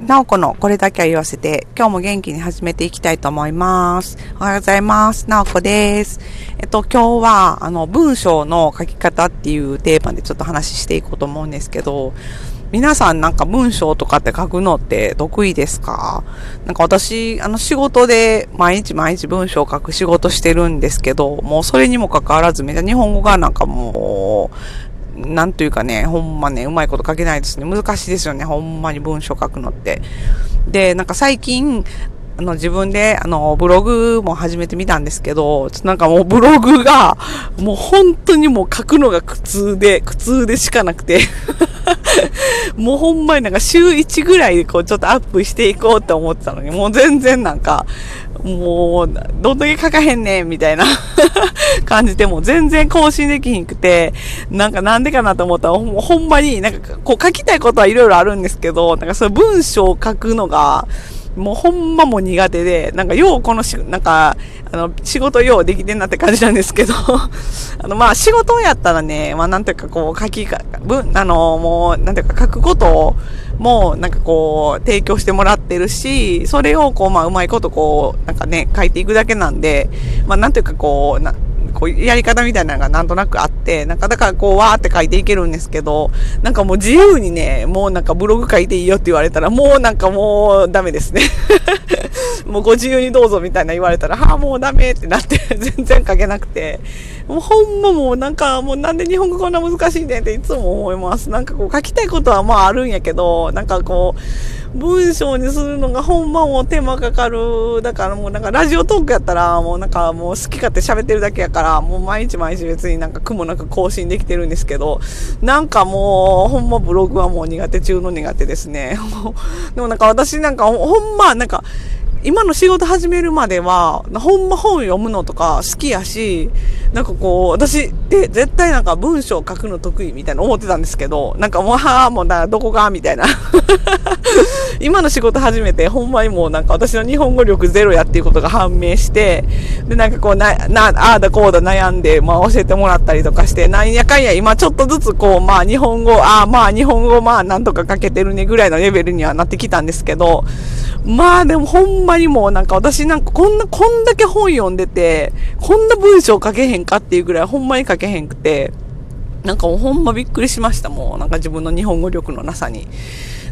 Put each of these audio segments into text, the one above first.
なおこのこれだけは言わせて、今日も元気に始めていきたいと思います。おはようございます。なおこです。えっと、今日は、あの、文章の書き方っていうテーマでちょっと話していこうと思うんですけど、皆さんなんか文章とかって書くのって得意ですか？なんか私、あの仕事で毎日毎日文章を書く仕事してるんですけど、もうそれにもかかわらずめちゃ日本語がなんかもう、なんというかね、ほんまね、うまいこと書けないですね。難しいですよね、ほんまに文章書くのって。で、なんか最近、あの、自分で、あの、ブログも始めてみたんですけど、ちょっとなんかもうブログが、もう本当にもう書くのが苦痛で、苦痛でしかなくて もうほんまになんか週1ぐらいでこうちょっとアップしていこうって思ってたのに、もう全然なんか、もう、どんだけ書かへんねん、みたいな。感じで、も全然更新できひんくて、なんかなんでかなと思ったら、ほほんまになんかこう書きたいことはいろいろあるんですけど、なんかその文章を書くのが、もうほんまも苦手で、なんかようこのし、なんか、あの、仕事ようできてんなって感じなんですけど、あの、まあ仕事やったらね、まあなんていうかこう書きか、文、あの、もう、なんていうか書くことを、もうなんかこう提供してもらってるし、それをこうまあうまいことこう、なんかね、書いていくだけなんで、まあなんていうかこう、な、こういうやり方みたいなのがなんとなくあって、なんかだからこうわーって書いていけるんですけど、なんかもう自由にね、もうなんかブログ書いていいよって言われたら、もうなんかもうダメですね。もうご自由にどうぞみたいな言われたら、はあ、もうダメってなって 全然書けなくて、もうほんまもうなんかもうなんで日本語こんな難しいねっていつも思います。なんかこう書きたいことはまああるんやけど、なんかこう、文章にするのがほんまもう手間かかる。だからもうなんかラジオトークやったらもうなんかもう好き勝手喋ってるだけやから、もう毎日毎日別になんか苦もなく更新できてるんですけど、なんかもうほんまブログはもう苦手中の苦手ですね。でもなんか私なんかほんまなんか、今の仕事始めるまでは、ほんま本読むのとか好きやし、なんかこう、私って絶対なんか文章書くの得意みたいな思ってたんですけど、なんかもう、はぁ、もうだ、どこがみたいな。今の仕事始めて、ほんまにもうなんか私の日本語力ゼロやっていうことが判明して、で、なんかこう、な、な、ああだこうだ悩んで、まあ教えてもらったりとかして、なんやかんや今ちょっとずつこう、まあ日本語、ああまあ日本語まあなんとか書けてるねぐらいのレベルにはなってきたんですけど、まあでもほんまにもなんか私なんかこんな、こんだけ本読んでて、こんな文章書けへんかっていうぐらいほんまに書けへんくて、なんかほんまびっくりしました。もうなんか自分の日本語力のなさに。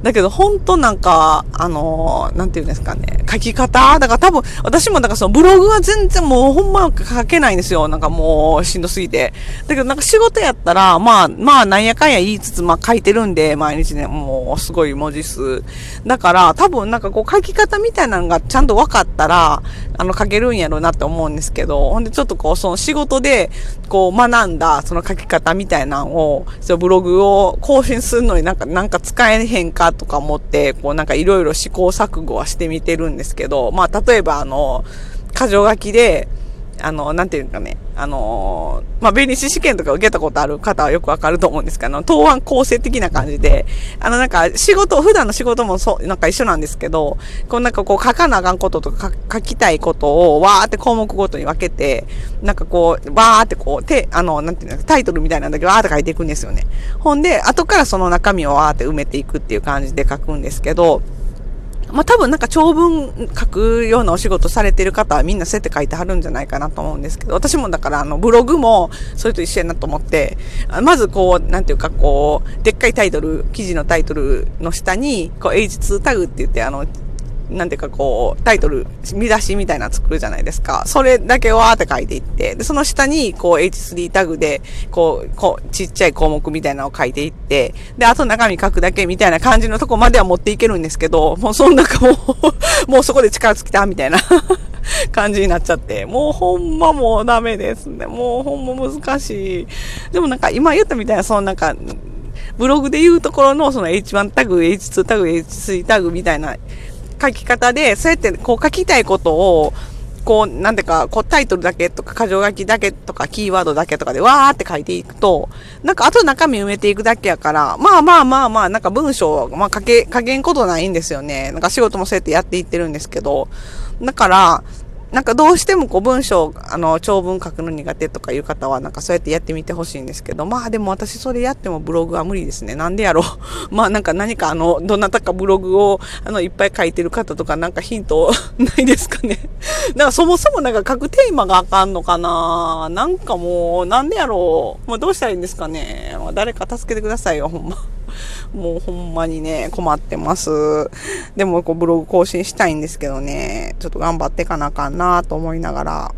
だけど本当なんか、あのー、なんていうんですかね、書き方？だから多分、私もだかそのブログは全然もうほんま書けないんですよ。なんかもうしんどすぎて。だけどなんか仕事やったら、まあ、まあなんやかんや言いつつ、まあ書いてるんで、毎日ね、もうすごい文字数。だから多分なんかこう書き方みたいなのがちゃんと分かったら、あの書けるんやろうなって思うんですけど、ほんでちょっとこうその仕事でこう学んだその書き方みたいななのを、そうブログを更新するのになんか、なんか使えへんかとか思って、こうなんかいろいろ試行錯誤はしてみてるんですけど、まあ例えばあの、箇条書きで、あの、なんていうかね、あのまあ、弁理士試験とか受けたことある方はよくわかると思うんですけど、答案構成的な感じで、あの、なんか、仕事、普段の仕事もそう、なんか一緒なんですけど、こうなんかこう書かなあかんこととか書きたいことをわーって項目ごとに分けて、なんかこう、わーってこう、て、あの、なんていうの、タイトルみたいなんだけど、わーって書いていくんですよね。ほんで、後からその中身をわーって埋めていくっていう感じで書くんですけど、まあ、多分なんか長文書くようなお仕事されてる方はみんなそうやって書いてはるんじゃないかなと思うんですけど、私もだからあのブログもそれと一緒やなと思って、まずこう、なんていうかこう、でっかいタイトル、記事のタイトルの下に、こう H2 タグって言ってあの、なんていうかこう、タイトル、見出しみたいな作るじゃないですか。それだけわーって書いていって、で、その下にこう H3 タグで、こう、こう、ちっちゃい項目みたいなのを書いていって、で、あと中身書くだけみたいな感じのとこまでは持っていけるんですけど、もうその中もう もうそこで力尽きたみたいな 感じになっちゃって、もうほんまもうダメですね。もうほんま難しい。でもなんか今言ったみたいな、そのなんか、ブログで言うところのその H1 タグ、H2 タグ、H3 タグみたいな書き方で、そうやってこう書きたいことを、こう、なんていうか、こうタイトルだけとか、箇条書きだけとか、キーワードだけとかでわーって書いていくと、なんかあと中身埋めていくだけやから、まあまあまあまあ、なんか文章、まあ書け、書けんことないんですよね。なんか仕事もそうやってやっていってるんですけど、だから、なんかどうしてもこう文章、あの、長文書くの苦手とかいう方は、なんかそうやってやってみてほしいんですけど、まあでも私それやってもブログは無理ですね。なんでやろう？まあなんか何かあの、どなたかブログを、あの、いっぱい書いてる方とかなんかヒントないですかね？だからそもそもなんか書くテーマがあかんのかな？なんかもう、なんでやろう？もうどうしたらいいんですかね？誰か助けてくださいよ、ほんま。もうほんまにね、困ってます。でもこうブログ更新したいんですけどね、ちょっと頑張ってかなあかんなと思いながら、